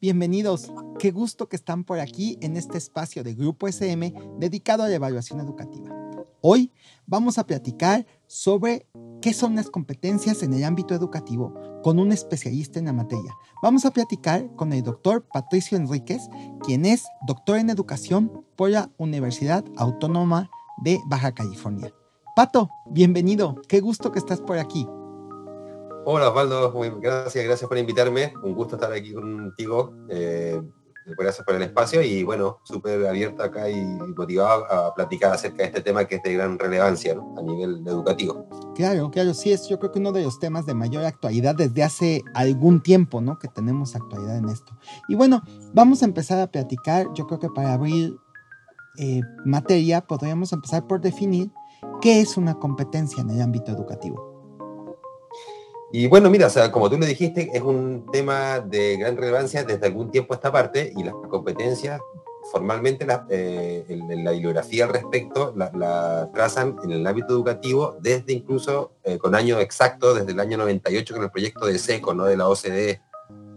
bienvenidos. Qué gusto que están por aquí en este espacio de Grupo SM dedicado a la evaluación educativa. Hoy vamos a platicar sobre qué son las competencias en el ámbito educativo con un especialista en la materia. Vamos a platicar con el doctor Patricio Enríquez, quien es doctor en educación por la Universidad Autónoma de Baja California. Pato, bienvenido. Qué gusto que estás por aquí. Hola Osvaldo, gracias, gracias por invitarme. Un gusto estar aquí contigo. Eh, gracias por el espacio y bueno, súper abierto acá y motivado a platicar acerca de este tema que es de gran relevancia a nivel educativo. Claro, claro, sí es yo creo que uno de los temas de mayor actualidad desde hace algún tiempo, ¿no? Que tenemos actualidad en esto. Y bueno, vamos a empezar a platicar, yo creo que para abrir eh, materia podríamos empezar por definir qué es una competencia en el ámbito educativo. Y bueno, mira, como tú lo dijiste, es un tema de gran relevancia desde algún tiempo esta parte y las competencias formalmente la, eh, la bibliografía al respecto la, trazan en el ámbito educativo desde incluso eh, con año exacto, desde el año 98 con el proyecto de SECO, ¿no? de la OCDE.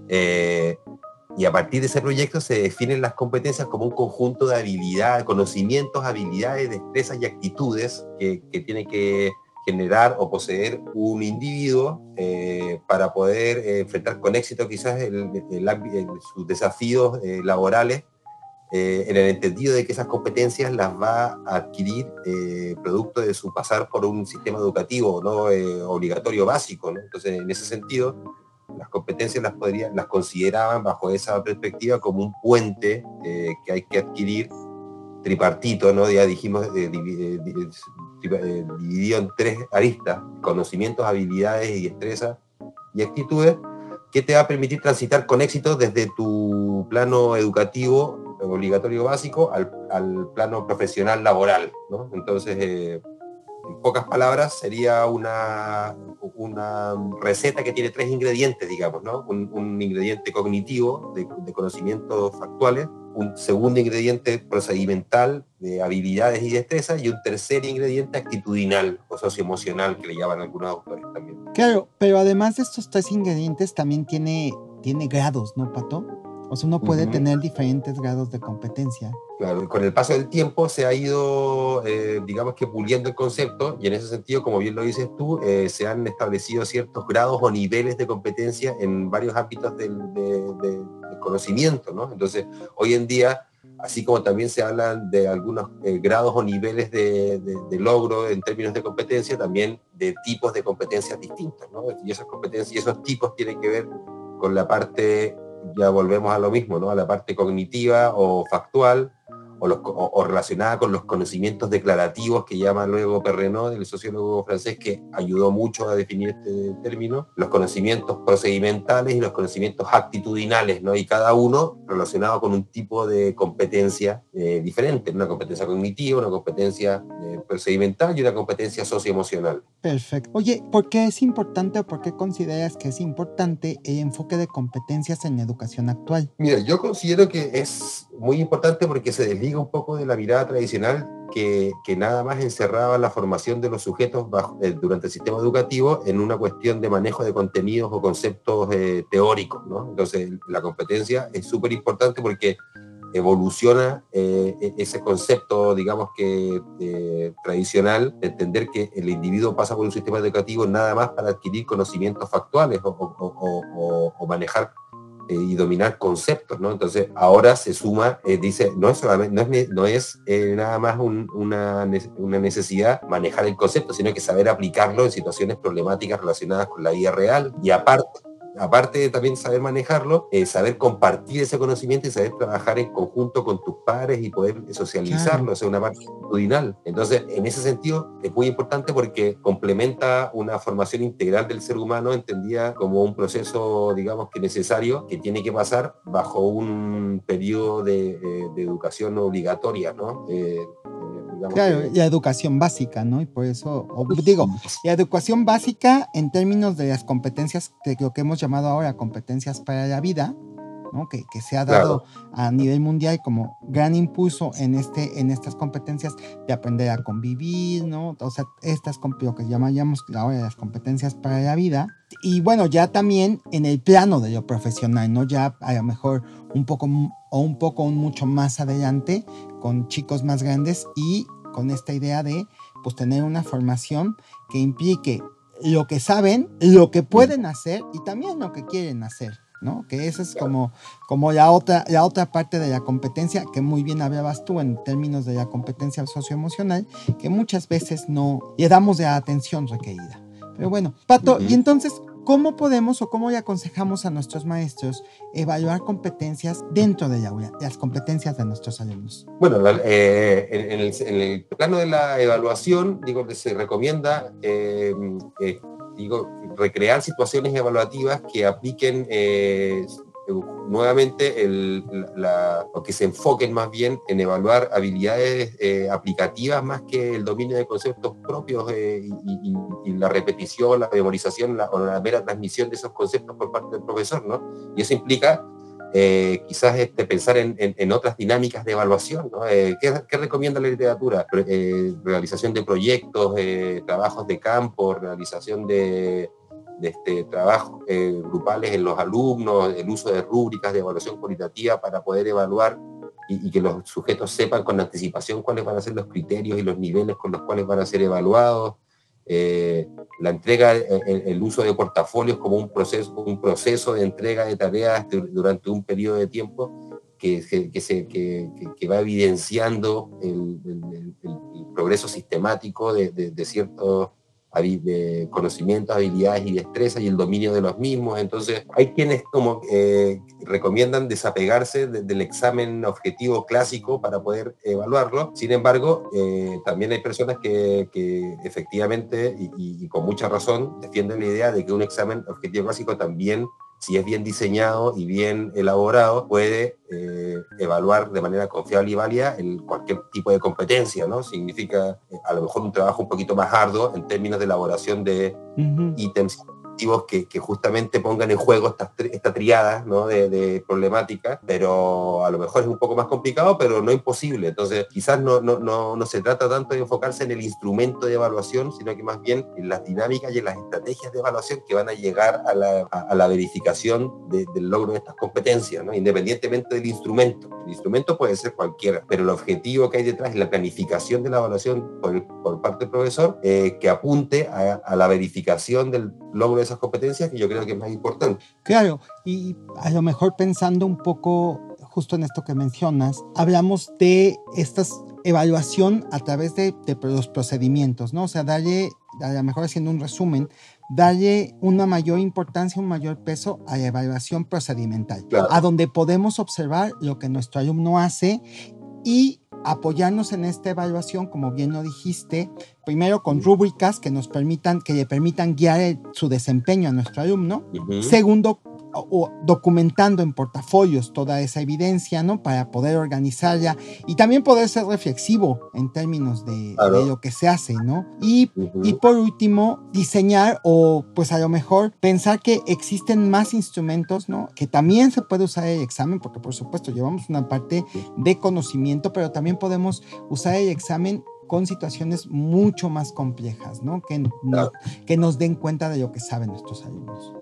Eh, y a partir de ese proyecto se definen las competencias como un conjunto de habilidades, conocimientos, habilidades, destrezas y actitudes que, que tiene que generar o poseer un individuo eh, para poder eh, enfrentar con éxito quizás sus desafíos eh, laborales en el entendido de que esas competencias las va a adquirir producto de su pasar por un sistema educativo no obligatorio básico. Entonces, en ese sentido, las competencias las, podría, las consideraban bajo esa perspectiva como un puente que hay que adquirir tripartito, ¿no? Ya dijimos, eh, eh, eh, dividido en tres aristas, conocimientos, habilidades y destrezas y actitudes, que te va a permitir transitar con éxito desde tu plano educativo obligatorio básico al, plano profesional laboral, ¿no? Entonces, en pocas palabras, sería una, una receta que tiene tres ingredientes, digamos, ¿no? Un, ingrediente cognitivo de, de conocimientos factuales, un segundo ingrediente procedimental de habilidades y destrezas y un tercer ingrediente actitudinal o socioemocional que le llaman algunos autores también. Claro, pero además de estos tres ingredientes también tiene, tiene grados, ¿no, Pato? O sea, uno puede tener diferentes grados de competencia. Claro, con el paso del tiempo se ha ido, eh, digamos que puliendo el concepto y en ese sentido, como bien lo dices tú, eh, se han establecido ciertos grados o niveles de competencia en varios ámbitos del, de, conocimiento, ¿no? Entonces, hoy en día, así como también se hablan de algunos eh, grados o niveles de, logro en términos de competencia, también de tipos de competencias distintos, ¿no? Y esas competencias y esos tipos tienen que ver con la parte ya volvemos a lo mismo, ¿no? A la parte cognitiva o factual, o, relacionada con los conocimientos declarativos que llama luego Perrenot, el sociólogo francés que ayudó mucho a definir este término, los conocimientos procedimentales y los conocimientos actitudinales, ¿no? y cada uno relacionado con un tipo de competencia eh, diferente, una competencia cognitiva, una competencia eh, procedimental y una competencia socioemocional. Perfecto. Oye, ¿por qué es importante o por qué consideras que es importante el enfoque de competencias en la educación actual? Mira, yo considero que es muy importante porque se desliga un poco de la mirada tradicional que, que nada más encerraba la formación de los sujetos eh, durante el sistema educativo en una cuestión de manejo de contenidos o conceptos eh, teóricos. Entonces, la competencia es súper importante porque evoluciona eh, e-, ese concepto, digamos que tradicional, de entender que el individuo pasa por un sistema educativo nada más para adquirir conocimientos factuales o manejar eh, y dominar conceptos, ¿no? Entonces ahora se suma, eh, dice, no es, eh, nada más una, necesidad manejar el concepto, sino que saber aplicarlo en situaciones problemáticas relacionadas con la vida real y aparte aparte de también saber manejarlo, eh, saber compartir ese conocimiento y saber trabajar en conjunto con tus pares y poder socializarlo, o sea, una parte actitudinal. Entonces, en ese sentido, es muy importante porque complementa una formación integral del ser humano entendida como un proceso, digamos, que necesario, que tiene que pasar bajo un periodo de, eh, educación obligatoria, ¿no? Eh, claro, y educación básica, ¿no? Y por eso, digo, y educación básica en términos de las competencias de lo que hemos llamado ahora competencias para la vida, ¿no? Que, que se ha dado a nivel mundial como gran impulso en, este, en estas competencias de aprender a convivir, ¿no? O sea, estas, lo que llamamos ahora las competencias para la vida. Y bueno, ya también en el plano de lo profesional, ¿no? Ya a lo mejor un poco o un poco mucho más adelante con chicos más grandes y con esta idea de pues tener una formación que implique lo que saben, lo que pueden hacer y también lo que quieren hacer, ¿no? Que esa es como, como la, otra, la otra parte de la competencia que muy bien hablabas tú en términos de la competencia socioemocional, que muchas veces no le damos la atención requerida. Pero bueno, Pato, y entonces, ¿Cómo podemos o cómo le aconsejamos a nuestros maestros evaluar competencias dentro de aula, las competencias de nuestros alumnos? Bueno, eh, en, el, plano de la evaluación, digo que se recomienda eh, eh, digo, recrear situaciones evaluativas que apliquen nuevamente el, o que se enfoquen más bien en evaluar habilidades eh, aplicativas más que el dominio de conceptos propios eh, y, la repetición, la memorización o la mera transmisión de esos conceptos por parte del profesor, ¿no? Y eso implica eh, quizás este, pensar en, otras dinámicas de evaluación. ¿no? ¿qué, recomienda la literatura? realización de proyectos, trabajos de campo, realización de de este, trabajos eh, grupales en los alumnos, el uso de rúbricas de evaluación cualitativa para poder evaluar y, que los sujetos sepan con anticipación cuáles van a ser los criterios y los niveles con los cuales van a ser evaluados. Eh, la entrega, el, el, uso de portafolios como un proceso, un proceso de entrega de tareas durante un periodo de tiempo que, que, se, que, va evidenciando el, progreso sistemático de, de ciertos de conocimientos, habilidades y destrezas y el dominio de los mismos. Entonces, hay quienes como eh, recomiendan desapegarse del examen objetivo clásico para poder evaluarlo. Sin embargo, eh, también hay personas que, que efectivamente y, y, con mucha razón defienden la idea de que un examen objetivo clásico también si es bien diseñado y bien elaborado, puede eh, evaluar de manera confiable y válida el, cualquier tipo de competencia, ¿no? Significa eh, a lo mejor un trabajo un poquito más arduo en términos de elaboración de ítems que, justamente pongan en juego esta, esta triada de, de problemática, pero a lo mejor es un poco más complicado, pero no imposible. Entonces, quizás no, no, no, no, se trata tanto de enfocarse en el instrumento de evaluación, sino que más bien en las dinámicas y en las estrategias de evaluación que van a llegar a la, a, la verificación del logro de estas competencias, independientemente del instrumento. El instrumento puede ser cualquiera, pero el objetivo que hay detrás es la planificación de la evaluación por, por parte del profesor eh, que apunte a, a la verificación del logro de esas competencias que yo creo que es más importante. Claro, y a lo mejor pensando un poco justo en esto que mencionas, hablamos de esta evaluación a través de, los procedimientos, ¿no? O sea, darle, a lo mejor haciendo un resumen, darle una mayor importancia, un mayor peso a la evaluación procedimental, a donde podemos observar lo que nuestro alumno hace y apoyarnos en esta evaluación, como bien lo dijiste, primero con rúbricas que nos permitan, que le permitan guiar su desempeño a nuestro alumno. Segundo, o documentando en portafolios toda esa evidencia, ¿no? Para poder organizarla y también poder ser reflexivo en términos de, lo que se hace, ¿no? Y, y, por último, diseñar o pues a lo mejor pensar que existen más instrumentos, ¿no? Que también se puede usar el examen, porque por supuesto llevamos una parte de conocimiento, pero también podemos usar el examen con situaciones mucho más complejas, ¿no? Que, que nos den cuenta de lo que saben nuestros alumnos.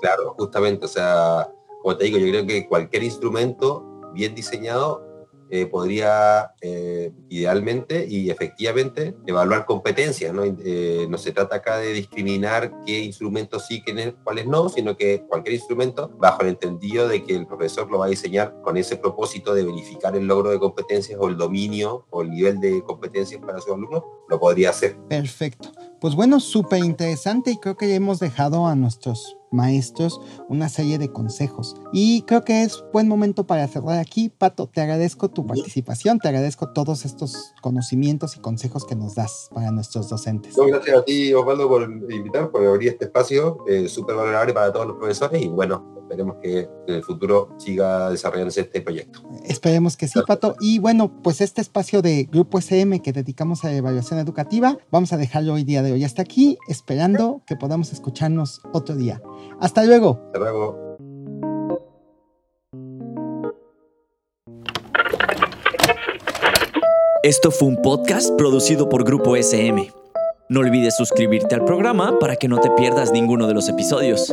Claro, justamente, o sea, como te digo, yo creo que cualquier instrumento bien diseñado eh, podría eh, idealmente y efectivamente evaluar competencias. ¿no? Eh, no se trata acá de discriminar qué instrumentos sí, cuáles no, sino que cualquier instrumento, bajo el entendido de que el profesor lo va a diseñar con ese propósito de verificar el logro de competencias o el dominio o el nivel de competencias para sus alumnos, lo podría hacer. Perfecto. Pues bueno, súper interesante y creo que ya hemos dejado a nuestros maestros una serie de consejos. Y creo que es buen momento para cerrar aquí. Pato, te agradezco tu participación, te agradezco todos estos conocimientos y consejos que nos das para nuestros docentes. gracias a ti, Osvaldo, por invitar, por abrir este espacio eh, súper valorable para todos los profesores y bueno, esperemos que en el futuro siga desarrollándose este proyecto. Esperemos que sí, Pato. Y bueno, pues este espacio de Grupo SM que dedicamos a la evaluación educativa, vamos a dejarlo hoy día de hoy hasta aquí, esperando que podamos escucharnos otro día. Hasta luego. Hasta luego. Esto fue un podcast producido por Grupo SM. No olvides suscribirte al programa para que no te pierdas ninguno de los episodios.